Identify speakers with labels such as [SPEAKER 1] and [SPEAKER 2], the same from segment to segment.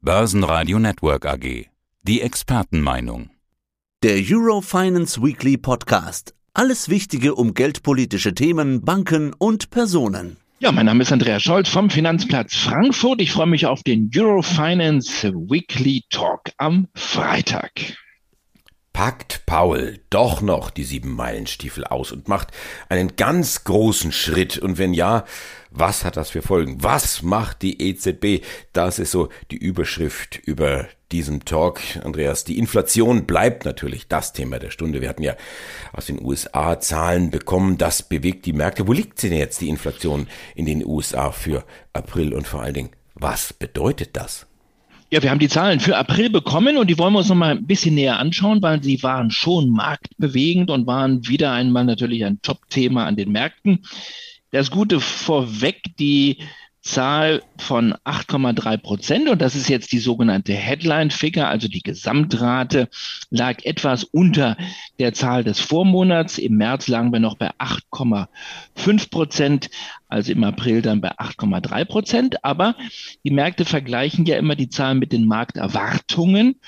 [SPEAKER 1] Börsenradio Network AG. Die Expertenmeinung.
[SPEAKER 2] Der Eurofinance Weekly Podcast. Alles Wichtige um geldpolitische Themen, Banken und Personen.
[SPEAKER 3] Ja, mein Name ist Andreas Scholz vom Finanzplatz Frankfurt. Ich freue mich auf den Eurofinance Weekly Talk am Freitag
[SPEAKER 4] packt Paul doch noch die sieben Meilenstiefel aus und macht einen ganz großen Schritt. Und wenn ja, was hat das für Folgen? Was macht die EZB? Das ist so die Überschrift über diesem Talk. Andreas, die Inflation bleibt natürlich das Thema der Stunde. Wir hatten ja aus den USA Zahlen bekommen. Das bewegt die Märkte. Wo liegt sie denn jetzt, die Inflation in den USA für April? Und vor allen Dingen, was bedeutet das?
[SPEAKER 3] Ja, wir haben die Zahlen für April bekommen und die wollen wir uns noch mal ein bisschen näher anschauen, weil sie waren schon marktbewegend und waren wieder einmal natürlich ein Top-Thema an den Märkten. Das Gute vorweg, die Zahl von 8,3 Prozent und das ist jetzt die sogenannte Headline-Figure, also die Gesamtrate, lag etwas unter der Zahl des Vormonats. Im März lagen wir noch bei 8,5 Prozent, also im April dann bei 8,3 Prozent. Aber die Märkte vergleichen ja immer die Zahlen mit den Markterwartungen.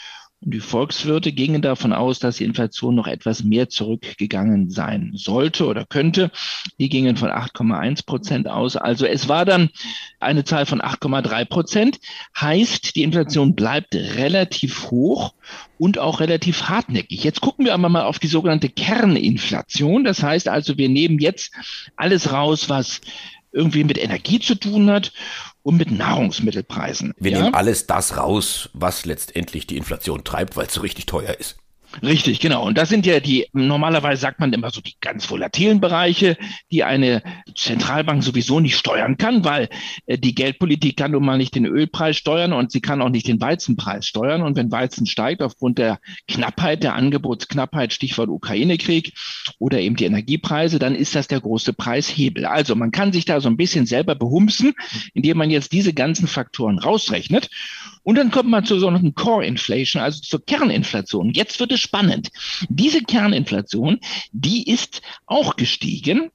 [SPEAKER 3] Und die Volkswirte gingen davon aus, dass die Inflation noch etwas mehr zurückgegangen sein sollte oder könnte. Die gingen von 8,1 Prozent aus. Also es war dann eine Zahl von 8,3 Prozent. Heißt, die Inflation bleibt relativ hoch und auch relativ hartnäckig. Jetzt gucken wir aber mal auf die sogenannte Kerninflation. Das heißt also, wir nehmen jetzt alles raus, was irgendwie mit Energie zu tun hat und mit Nahrungsmittelpreisen.
[SPEAKER 4] Wir ja? nehmen alles das raus, was letztendlich die Inflation treibt, weil es so richtig teuer ist.
[SPEAKER 3] Richtig, genau. Und das sind ja die, normalerweise sagt man immer so die ganz volatilen Bereiche, die eine Zentralbank sowieso nicht steuern kann, weil äh, die Geldpolitik kann nun mal nicht den Ölpreis steuern und sie kann auch nicht den Weizenpreis steuern. Und wenn Weizen steigt aufgrund der Knappheit, der Angebotsknappheit, Stichwort Ukraine-Krieg oder eben die Energiepreise, dann ist das der große Preishebel. Also man kann sich da so ein bisschen selber behumsen, indem man jetzt diese ganzen Faktoren rausrechnet. Und dann kommt man zu so einer Core Inflation, also zur Kerninflation. Jetzt wird es spannend. Diese Kerninflation, die ist auch gestiegen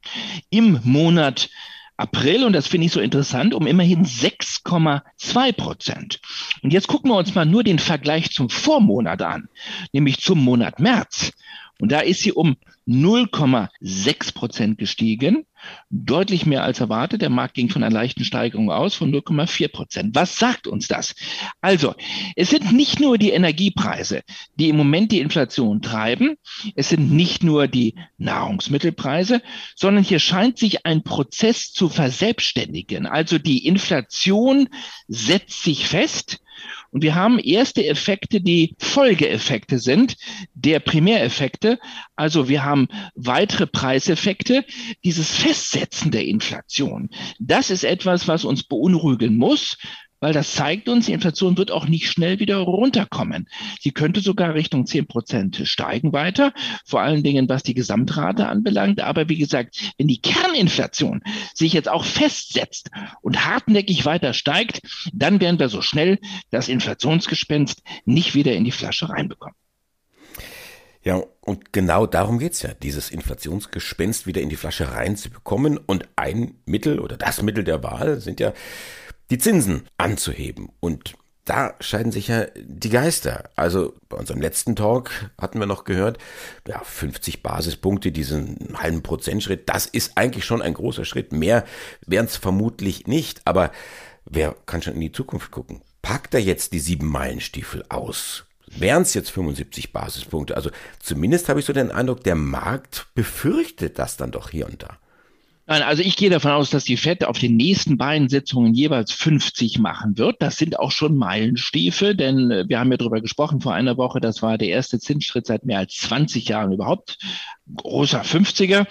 [SPEAKER 3] im Monat April, und das finde ich so interessant, um immerhin 6,2 Prozent. Und jetzt gucken wir uns mal nur den Vergleich zum Vormonat an, nämlich zum Monat März. Und da ist sie um 0,6 Prozent gestiegen, deutlich mehr als erwartet. Der Markt ging von einer leichten Steigerung aus von 0,4 Prozent. Was sagt uns das? Also, es sind nicht nur die Energiepreise, die im Moment die Inflation treiben. Es sind nicht nur die Nahrungsmittelpreise, sondern hier scheint sich ein Prozess zu verselbstständigen. Also die Inflation setzt sich fest. Und wir haben erste Effekte, die Folgeeffekte sind der Primäreffekte. Also wir haben weitere Preiseffekte. Dieses Festsetzen der Inflation, das ist etwas, was uns beunruhigen muss weil das zeigt uns, die Inflation wird auch nicht schnell wieder runterkommen. Sie könnte sogar Richtung 10 Prozent steigen weiter, vor allen Dingen was die Gesamtrate anbelangt. Aber wie gesagt, wenn die Kerninflation sich jetzt auch festsetzt und hartnäckig weiter steigt, dann werden wir so schnell das Inflationsgespenst nicht wieder in die Flasche reinbekommen.
[SPEAKER 4] Ja, und genau darum geht's ja, dieses Inflationsgespenst wieder in die Flasche reinzubekommen. Und ein Mittel oder das Mittel der Wahl sind ja die Zinsen anzuheben. Und da scheiden sich ja die Geister. Also bei unserem letzten Talk hatten wir noch gehört, ja, 50 Basispunkte, diesen halben Prozentschritt, das ist eigentlich schon ein großer Schritt. Mehr wären es vermutlich nicht, aber wer kann schon in die Zukunft gucken? Packt er jetzt die sieben Meilenstiefel aus? Wären es jetzt 75 Basispunkte? Also zumindest habe ich so den Eindruck, der Markt befürchtet das dann doch hier und da.
[SPEAKER 3] Nein, also ich gehe davon aus, dass die FED auf den nächsten beiden Sitzungen jeweils 50 machen wird. Das sind auch schon Meilenstiefel, denn äh, wir haben ja darüber gesprochen vor einer Woche, das war der erste Zinsschritt seit mehr als 20 Jahren überhaupt. Großer 50er.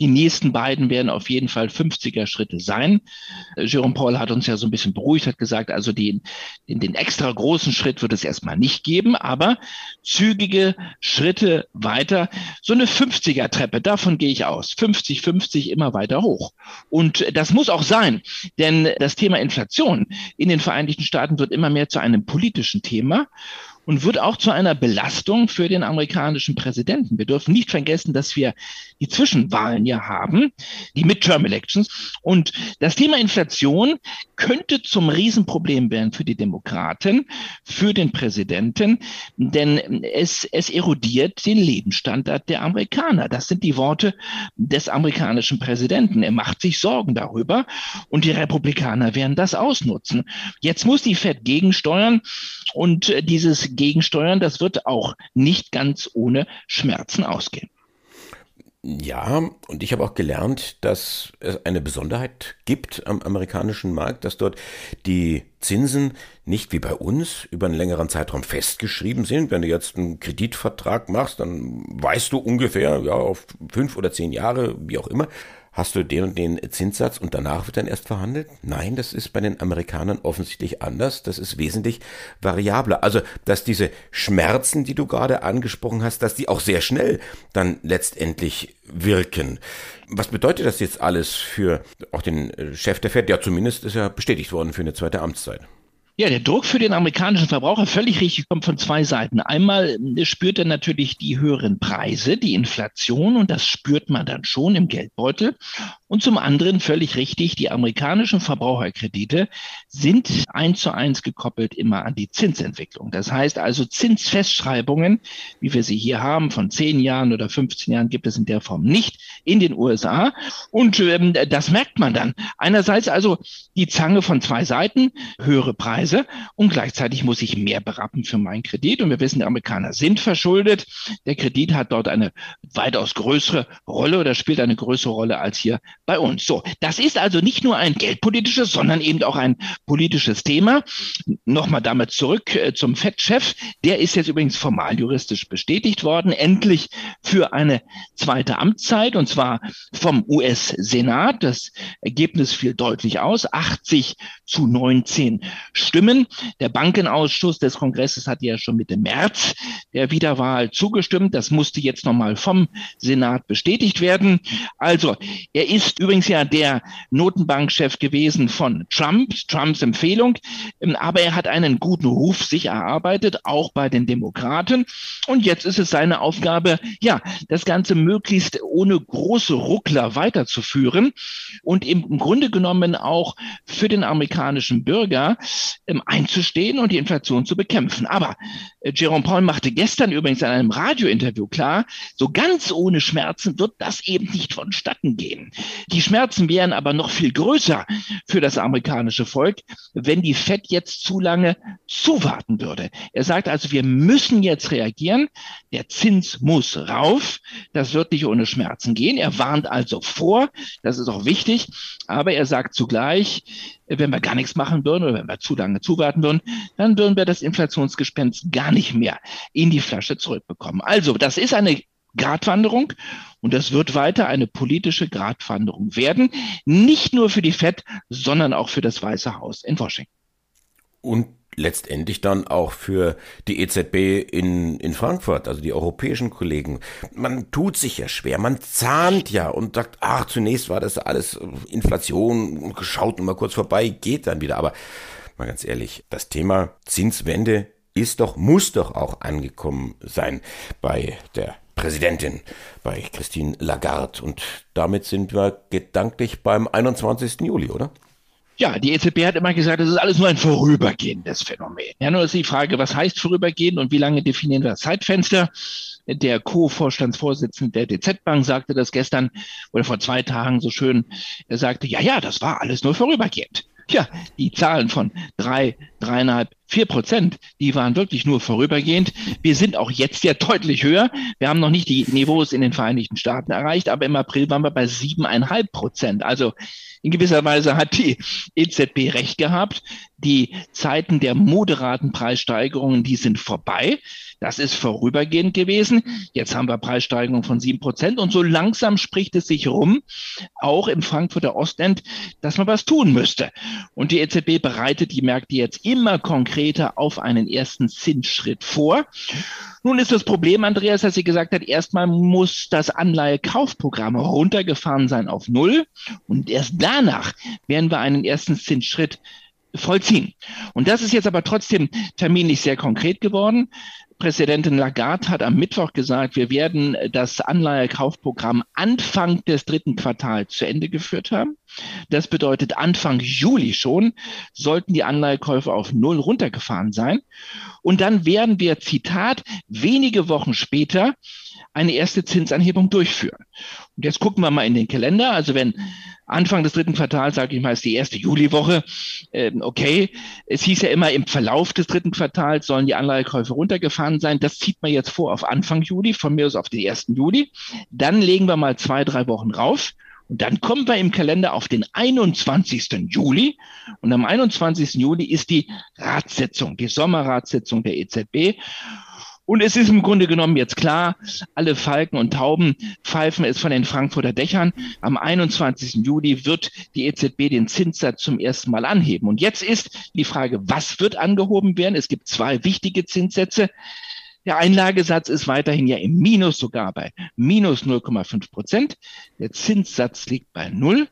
[SPEAKER 3] Die nächsten beiden werden auf jeden Fall 50er Schritte sein. Äh, Jerome Paul hat uns ja so ein bisschen beruhigt, hat gesagt, also den, den, den extra großen Schritt wird es erstmal nicht geben, aber zügige Schritte weiter. So eine 50er Treppe, davon gehe ich aus. 50, 50 immer weiter weiter hoch. Und das muss auch sein, denn das Thema Inflation in den Vereinigten Staaten wird immer mehr zu einem politischen Thema. Und wird auch zu einer Belastung für den amerikanischen Präsidenten. Wir dürfen nicht vergessen, dass wir die Zwischenwahlen ja haben, die Midterm Elections. Und das Thema Inflation könnte zum Riesenproblem werden für die Demokraten, für den Präsidenten, denn es, es erodiert den Lebensstandard der Amerikaner. Das sind die Worte des amerikanischen Präsidenten. Er macht sich Sorgen darüber und die Republikaner werden das ausnutzen. Jetzt muss die Fed gegensteuern und dieses Gegensteuern, das wird auch nicht ganz ohne Schmerzen ausgehen.
[SPEAKER 4] Ja, und ich habe auch gelernt, dass es eine Besonderheit gibt am amerikanischen Markt, dass dort die Zinsen nicht wie bei uns über einen längeren Zeitraum festgeschrieben sind. Wenn du jetzt einen Kreditvertrag machst, dann weißt du ungefähr, ja, auf fünf oder zehn Jahre, wie auch immer, hast du den und den Zinssatz und danach wird dann erst verhandelt? Nein, das ist bei den Amerikanern offensichtlich anders. Das ist wesentlich variabler. Also, dass diese Schmerzen, die du gerade angesprochen hast, dass die auch sehr schnell dann letztendlich wirken. Was bedeutet das jetzt alles für auch den Chef der Fed? Ja, zumindest ist er bestätigt worden für eine zweite Amtszeit.
[SPEAKER 3] Ja, der Druck für den amerikanischen Verbraucher, völlig richtig, kommt von zwei Seiten. Einmal äh, spürt er natürlich die höheren Preise, die Inflation, und das spürt man dann schon im Geldbeutel. Und zum anderen, völlig richtig, die amerikanischen Verbraucherkredite sind eins zu eins gekoppelt immer an die Zinsentwicklung. Das heißt also Zinsfestschreibungen, wie wir sie hier haben, von zehn Jahren oder 15 Jahren gibt es in der Form nicht in den USA. Und ähm, das merkt man dann. Einerseits also die Zange von zwei Seiten, höhere Preise Preise und gleichzeitig muss ich mehr berappen für meinen Kredit. Und wir wissen, die Amerikaner sind verschuldet. Der Kredit hat dort eine weitaus größere Rolle oder spielt eine größere Rolle als hier bei uns. So, das ist also nicht nur ein geldpolitisches, sondern eben auch ein politisches Thema. Nochmal damit zurück äh, zum FED-Chef. Der ist jetzt übrigens formal juristisch bestätigt worden, endlich für eine zweite Amtszeit und zwar vom US-Senat. Das Ergebnis fiel deutlich aus. 80 zu 19 Stimmen. Der Bankenausschuss des Kongresses hat ja schon Mitte März der Wiederwahl zugestimmt. Das musste jetzt nochmal vom Senat bestätigt werden. Also, er ist übrigens ja der Notenbankchef gewesen von Trump, Trumps Empfehlung. Ähm, aber er hat einen guten Ruf sich erarbeitet, auch bei den Demokraten. Und jetzt ist es seine Aufgabe, ja, das Ganze möglichst ohne große Ruckler weiterzuführen und im Grunde genommen auch für den amerikanischen Bürger einzustehen und die Inflation zu bekämpfen. Aber Jerome Paul machte gestern übrigens in einem Radiointerview klar, so ganz ohne Schmerzen wird das eben nicht vonstatten gehen. Die Schmerzen wären aber noch viel größer für das amerikanische Volk, wenn die Fed jetzt zu lange zuwarten würde. Er sagt also, wir müssen jetzt reagieren. Der Zins muss rauf. Das wird nicht ohne Schmerzen gehen. Er warnt also vor. Das ist auch wichtig. Aber er sagt zugleich, wenn wir gar nichts machen würden oder wenn wir zu lange zuwarten würden, dann würden wir das Inflationsgespenst gar nicht mehr in die Flasche zurückbekommen. Also, das ist eine Gratwanderung und das wird weiter eine politische Gratwanderung werden, nicht nur für die Fed, sondern auch für das Weiße Haus in Washington.
[SPEAKER 4] Und letztendlich dann auch für die EZB in, in Frankfurt, also die europäischen Kollegen. Man tut sich ja schwer, man zahnt ja und sagt, ach, zunächst war das alles Inflation, schaut mal kurz vorbei, geht dann wieder. Aber mal ganz ehrlich, das Thema Zinswende ist doch, muss doch auch angekommen sein bei der Präsidentin, bei Christine Lagarde. Und damit sind wir gedanklich beim 21. Juli, oder?
[SPEAKER 3] Ja, die EZB hat immer gesagt, das ist alles nur ein vorübergehendes Phänomen. Ja, nur ist die Frage, was heißt vorübergehend und wie lange definieren wir das Zeitfenster? Der Co-Vorstandsvorsitzende der DZ-Bank sagte das gestern oder vor zwei Tagen so schön. Er sagte, ja, ja, das war alles nur vorübergehend. Ja, die Zahlen von drei, dreieinhalb, vier Prozent, die waren wirklich nur vorübergehend. Wir sind auch jetzt ja deutlich höher. Wir haben noch nicht die Niveaus in den Vereinigten Staaten erreicht, aber im April waren wir bei siebeneinhalb Prozent. Also in gewisser Weise hat die EZB recht gehabt. Die Zeiten der moderaten Preissteigerungen, die sind vorbei. Das ist vorübergehend gewesen. Jetzt haben wir Preissteigerungen von sieben Prozent und so langsam spricht es sich rum, auch im Frankfurter Ostend, dass man was tun müsste. Und die EZB bereitet die Märkte jetzt immer konkreter auf einen ersten Zinsschritt vor. Nun ist das Problem, Andreas, dass sie gesagt hat, erstmal muss das Anleihekaufprogramm runtergefahren sein auf Null und erst danach werden wir einen ersten Zinsschritt vollziehen. Und das ist jetzt aber trotzdem terminlich sehr konkret geworden. Präsidentin Lagarde hat am Mittwoch gesagt, wir werden das Anleihekaufprogramm Anfang des dritten Quartals zu Ende geführt haben. Das bedeutet, Anfang Juli schon sollten die Anleihekäufe auf Null runtergefahren sein. Und dann werden wir, Zitat, wenige Wochen später eine erste Zinsanhebung durchführen. Und jetzt gucken wir mal in den Kalender. Also wenn Anfang des dritten Quartals, sage ich mal, ist die erste Juliwoche. Ähm, okay, es hieß ja immer, im Verlauf des dritten Quartals sollen die Anleihekäufe runtergefahren sein. Das zieht man jetzt vor auf Anfang Juli, von mir aus auf den ersten Juli. Dann legen wir mal zwei, drei Wochen rauf. Und dann kommen wir im Kalender auf den 21. Juli. Und am 21. Juli ist die Ratssitzung, die Sommerratssitzung der EZB. Und es ist im Grunde genommen jetzt klar, alle Falken und Tauben pfeifen es von den Frankfurter Dächern. Am 21. Juli wird die EZB den Zinssatz zum ersten Mal anheben. Und jetzt ist die Frage, was wird angehoben werden? Es gibt zwei wichtige Zinssätze. Der Einlagesatz ist weiterhin ja im Minus, sogar bei minus 0,5 Prozent. Der Zinssatz liegt bei null.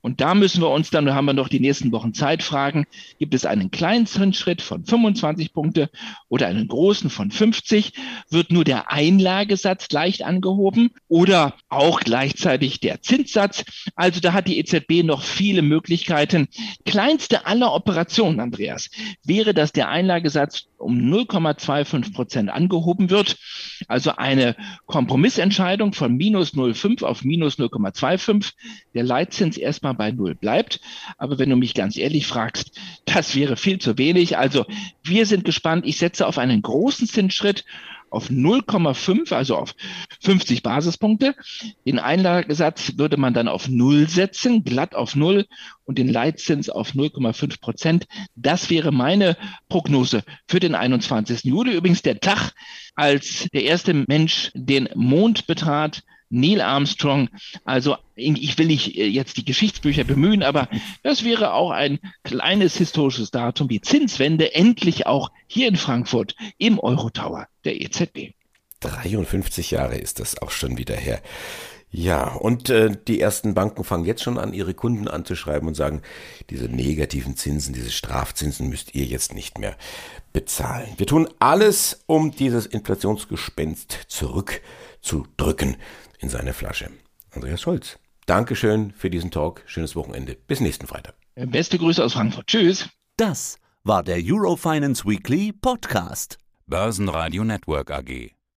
[SPEAKER 3] Und da müssen wir uns dann, da haben wir noch die nächsten Wochen Zeit, fragen, gibt es einen kleinen Zinsschritt von 25 Punkte oder einen großen von 50? Wird nur der Einlagesatz leicht angehoben oder auch gleichzeitig der Zinssatz? Also da hat die EZB noch viele Möglichkeiten. Kleinste aller Operationen, Andreas, wäre, dass der Einlagesatz um 0,25 Prozent angehoben wird. Also eine Kompromissentscheidung von minus 0,5 auf minus 0,25. Der Leitzins erstmal bei Null bleibt. Aber wenn du mich ganz ehrlich fragst, das wäre viel zu wenig. Also wir sind gespannt. Ich setze auf einen großen Zinsschritt auf 0,5, also auf 50 Basispunkte. Den Einlagesatz würde man dann auf Null setzen, glatt auf Null und den Leitzins auf 0,5 Prozent. Das wäre meine Prognose für den 21. Juli. Übrigens der Tag, als der erste Mensch den Mond betrat, Neil Armstrong. Also ich will nicht äh, jetzt die Geschichtsbücher bemühen, aber das wäre auch ein kleines historisches Datum, die Zinswende endlich auch hier in Frankfurt im Eurotower der EZB.
[SPEAKER 4] 53 Jahre ist das auch schon wieder her. Ja, und äh, die ersten Banken fangen jetzt schon an, ihre Kunden anzuschreiben und sagen, diese negativen Zinsen, diese Strafzinsen müsst ihr jetzt nicht mehr bezahlen. Wir tun alles, um dieses Inflationsgespenst zurückzudrücken in seine Flasche. Andreas Scholz, Dankeschön für diesen Talk. Schönes Wochenende. Bis nächsten Freitag.
[SPEAKER 3] Beste Grüße aus Frankfurt. Tschüss.
[SPEAKER 2] Das war der Eurofinance Weekly Podcast.
[SPEAKER 1] Börsenradio Network AG.